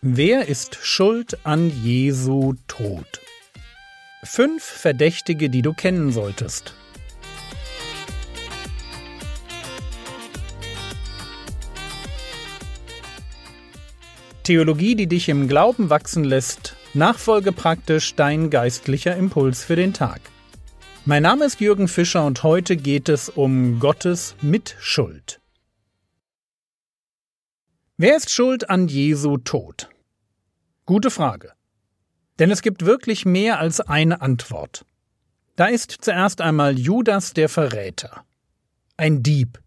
Wer ist schuld an Jesu Tod? Fünf Verdächtige, die du kennen solltest. Theologie, die dich im Glauben wachsen lässt, nachfolge praktisch dein geistlicher Impuls für den Tag. Mein Name ist Jürgen Fischer und heute geht es um Gottes Mitschuld. Wer ist schuld an Jesu Tod? Gute Frage. Denn es gibt wirklich mehr als eine Antwort. Da ist zuerst einmal Judas der Verräter. Ein Dieb,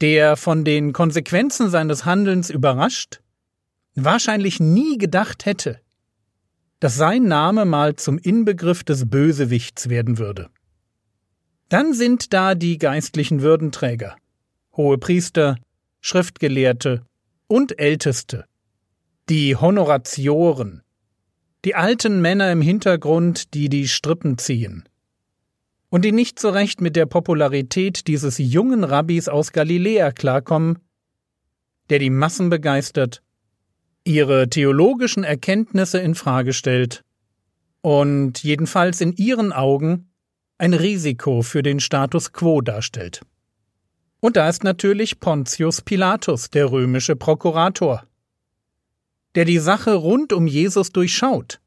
der von den Konsequenzen seines Handelns überrascht, wahrscheinlich nie gedacht hätte, dass sein Name mal zum Inbegriff des Bösewichts werden würde. Dann sind da die geistlichen Würdenträger, hohe Priester, Schriftgelehrte, und Älteste, die Honoratioren, die alten Männer im Hintergrund, die die Strippen ziehen, und die nicht so recht mit der Popularität dieses jungen Rabbis aus Galiläa klarkommen, der die Massen begeistert, ihre theologischen Erkenntnisse in Frage stellt und jedenfalls in ihren Augen ein Risiko für den Status quo darstellt. Und da ist natürlich Pontius Pilatus, der römische Prokurator, der die Sache rund um Jesus durchschaut.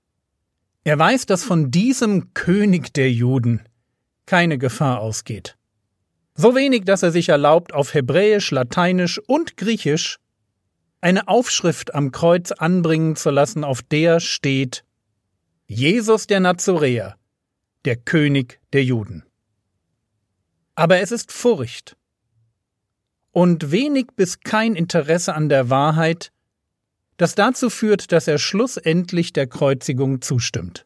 Er weiß, dass von diesem König der Juden keine Gefahr ausgeht. So wenig, dass er sich erlaubt, auf Hebräisch, Lateinisch und Griechisch eine Aufschrift am Kreuz anbringen zu lassen, auf der steht Jesus der Nazoräer, der König der Juden. Aber es ist Furcht, und wenig bis kein Interesse an der Wahrheit, das dazu führt, dass er schlussendlich der Kreuzigung zustimmt.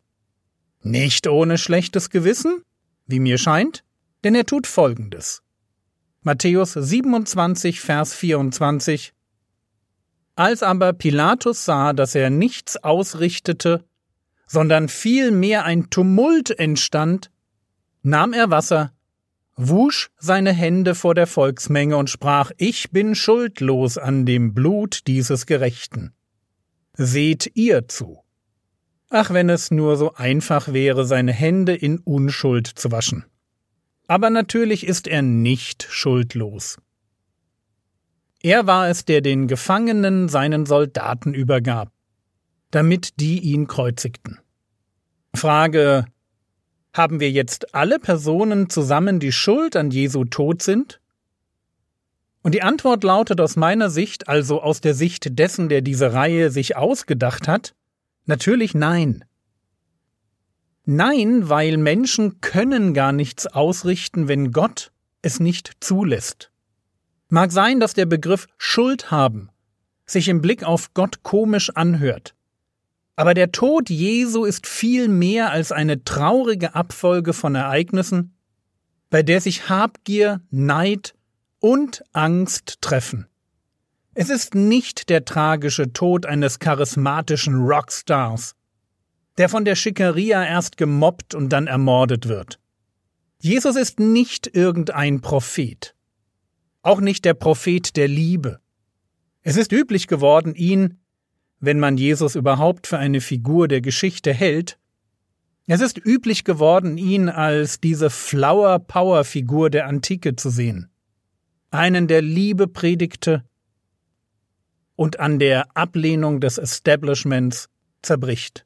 Nicht ohne schlechtes Gewissen, wie mir scheint, denn er tut Folgendes. Matthäus 27, Vers 24 Als aber Pilatus sah, dass er nichts ausrichtete, sondern vielmehr ein Tumult entstand, nahm er Wasser, wusch seine Hände vor der Volksmenge und sprach Ich bin schuldlos an dem Blut dieses Gerechten. Seht ihr zu. Ach, wenn es nur so einfach wäre, seine Hände in Unschuld zu waschen. Aber natürlich ist er nicht schuldlos. Er war es, der den Gefangenen seinen Soldaten übergab, damit die ihn kreuzigten. Frage haben wir jetzt alle Personen zusammen die Schuld an Jesu Tod sind? Und die Antwort lautet aus meiner Sicht, also aus der Sicht dessen, der diese Reihe sich ausgedacht hat, natürlich nein. Nein, weil Menschen können gar nichts ausrichten, wenn Gott es nicht zulässt. Mag sein, dass der Begriff Schuld haben sich im Blick auf Gott komisch anhört. Aber der Tod Jesu ist viel mehr als eine traurige Abfolge von Ereignissen, bei der sich Habgier, Neid und Angst treffen. Es ist nicht der tragische Tod eines charismatischen Rockstars, der von der Schickeria erst gemobbt und dann ermordet wird. Jesus ist nicht irgendein Prophet, auch nicht der Prophet der Liebe. Es ist üblich geworden, ihn wenn man Jesus überhaupt für eine Figur der Geschichte hält, es ist üblich geworden, ihn als diese Flower-Power-Figur der Antike zu sehen. Einen, der Liebe predigte und an der Ablehnung des Establishments zerbricht.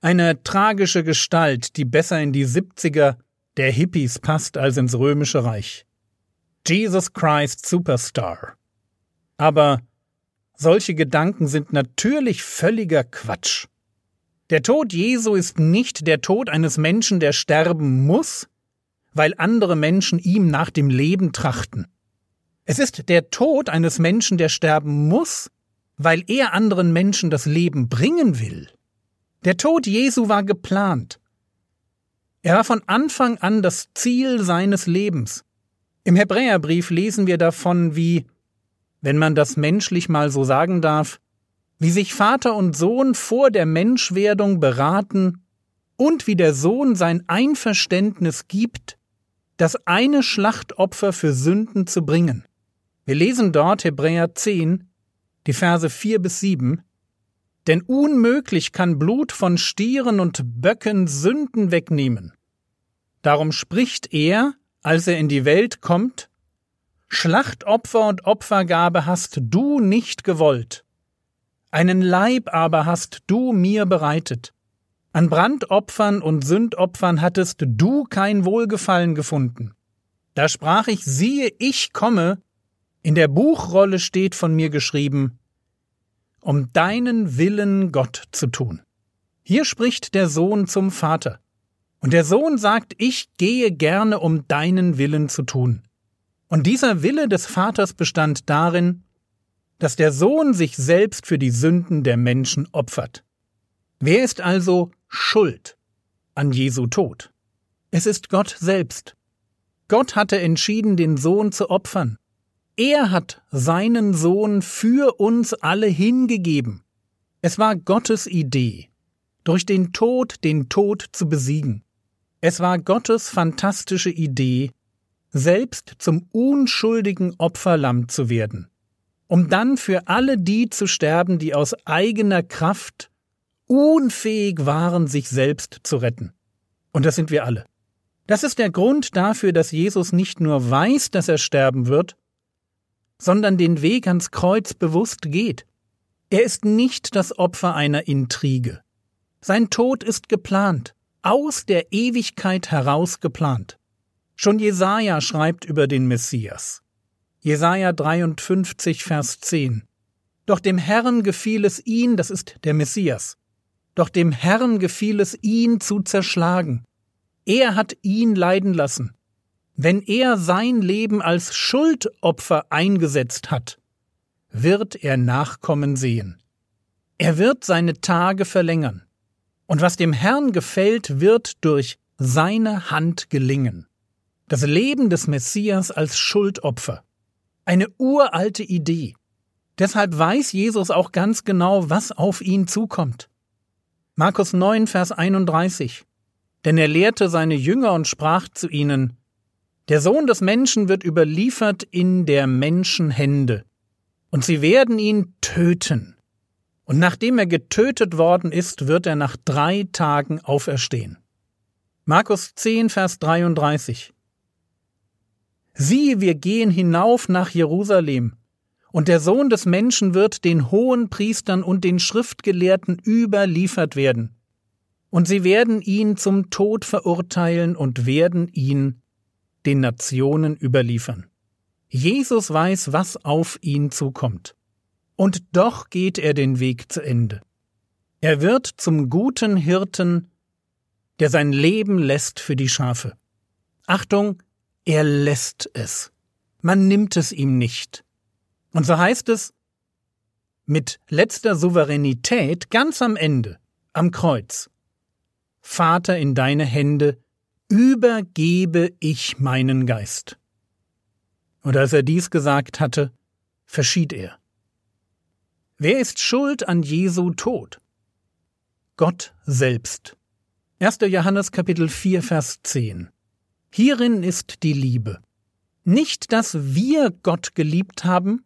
Eine tragische Gestalt, die besser in die Siebziger der Hippies passt als ins römische Reich. Jesus Christ Superstar. Aber solche Gedanken sind natürlich völliger Quatsch. Der Tod Jesu ist nicht der Tod eines Menschen, der sterben muss, weil andere Menschen ihm nach dem Leben trachten. Es ist der Tod eines Menschen, der sterben muss, weil er anderen Menschen das Leben bringen will. Der Tod Jesu war geplant. Er war von Anfang an das Ziel seines Lebens. Im Hebräerbrief lesen wir davon, wie wenn man das menschlich mal so sagen darf, wie sich Vater und Sohn vor der Menschwerdung beraten und wie der Sohn sein Einverständnis gibt, das eine Schlachtopfer für Sünden zu bringen. Wir lesen dort Hebräer 10, die Verse 4 bis 7. Denn unmöglich kann Blut von Stieren und Böcken Sünden wegnehmen. Darum spricht er, als er in die Welt kommt, Schlachtopfer und Opfergabe hast du nicht gewollt. Einen Leib aber hast du mir bereitet. An Brandopfern und Sündopfern hattest du kein Wohlgefallen gefunden. Da sprach ich, siehe, ich komme, in der Buchrolle steht von mir geschrieben, um deinen Willen Gott zu tun. Hier spricht der Sohn zum Vater. Und der Sohn sagt, ich gehe gerne, um deinen Willen zu tun. Und dieser Wille des Vaters bestand darin, dass der Sohn sich selbst für die Sünden der Menschen opfert. Wer ist also schuld an Jesu Tod? Es ist Gott selbst. Gott hatte entschieden, den Sohn zu opfern. Er hat seinen Sohn für uns alle hingegeben. Es war Gottes Idee, durch den Tod den Tod zu besiegen. Es war Gottes fantastische Idee, selbst zum unschuldigen Opferlamm zu werden, um dann für alle die zu sterben, die aus eigener Kraft unfähig waren, sich selbst zu retten. Und das sind wir alle. Das ist der Grund dafür, dass Jesus nicht nur weiß, dass er sterben wird, sondern den Weg ans Kreuz bewusst geht. Er ist nicht das Opfer einer Intrige. Sein Tod ist geplant, aus der Ewigkeit heraus geplant. Schon Jesaja schreibt über den Messias. Jesaja 53, Vers 10. Doch dem Herrn gefiel es ihn, das ist der Messias. Doch dem Herrn gefiel es ihn zu zerschlagen. Er hat ihn leiden lassen. Wenn er sein Leben als Schuldopfer eingesetzt hat, wird er Nachkommen sehen. Er wird seine Tage verlängern. Und was dem Herrn gefällt, wird durch seine Hand gelingen. Das Leben des Messias als Schuldopfer. Eine uralte Idee. Deshalb weiß Jesus auch ganz genau, was auf ihn zukommt. Markus 9, Vers 31. Denn er lehrte seine Jünger und sprach zu ihnen, Der Sohn des Menschen wird überliefert in der Menschen Hände, und sie werden ihn töten. Und nachdem er getötet worden ist, wird er nach drei Tagen auferstehen. Markus 10, Vers 33. Siehe, wir gehen hinauf nach Jerusalem, und der Sohn des Menschen wird den hohen Priestern und den Schriftgelehrten überliefert werden. Und sie werden ihn zum Tod verurteilen und werden ihn den Nationen überliefern. Jesus weiß, was auf ihn zukommt. Und doch geht er den Weg zu Ende. Er wird zum guten Hirten, der sein Leben lässt für die Schafe. Achtung, er lässt es. Man nimmt es ihm nicht. Und so heißt es mit letzter Souveränität ganz am Ende, am Kreuz. Vater, in deine Hände übergebe ich meinen Geist. Und als er dies gesagt hatte, verschied er. Wer ist schuld an Jesu Tod? Gott selbst. 1. Johannes Kapitel 4 Vers 10 Hierin ist die Liebe. Nicht, dass wir Gott geliebt haben,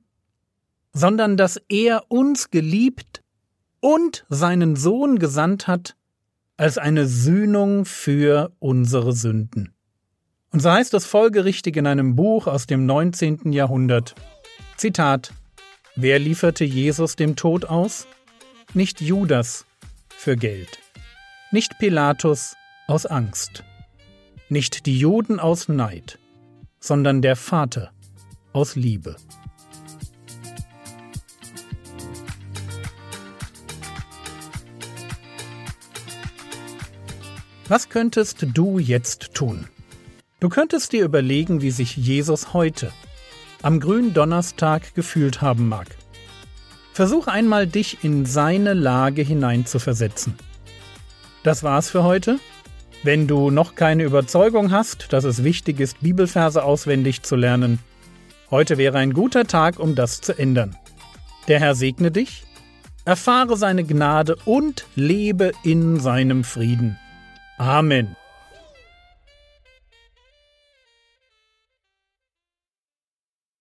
sondern dass er uns geliebt und seinen Sohn gesandt hat als eine Sühnung für unsere Sünden. Und so heißt es folgerichtig in einem Buch aus dem 19. Jahrhundert. Zitat Wer lieferte Jesus dem Tod aus? Nicht Judas für Geld, nicht Pilatus aus Angst, nicht die Juden aus Neid, sondern der Vater aus Liebe. Was könntest du jetzt tun? Du könntest dir überlegen, wie sich Jesus heute, am grünen Donnerstag, gefühlt haben mag. Versuch einmal, dich in seine Lage hineinzuversetzen. Das war's für heute. Wenn du noch keine Überzeugung hast, dass es wichtig ist, Bibelverse auswendig zu lernen, heute wäre ein guter Tag, um das zu ändern. Der Herr segne dich, erfahre seine Gnade und lebe in seinem Frieden. Amen.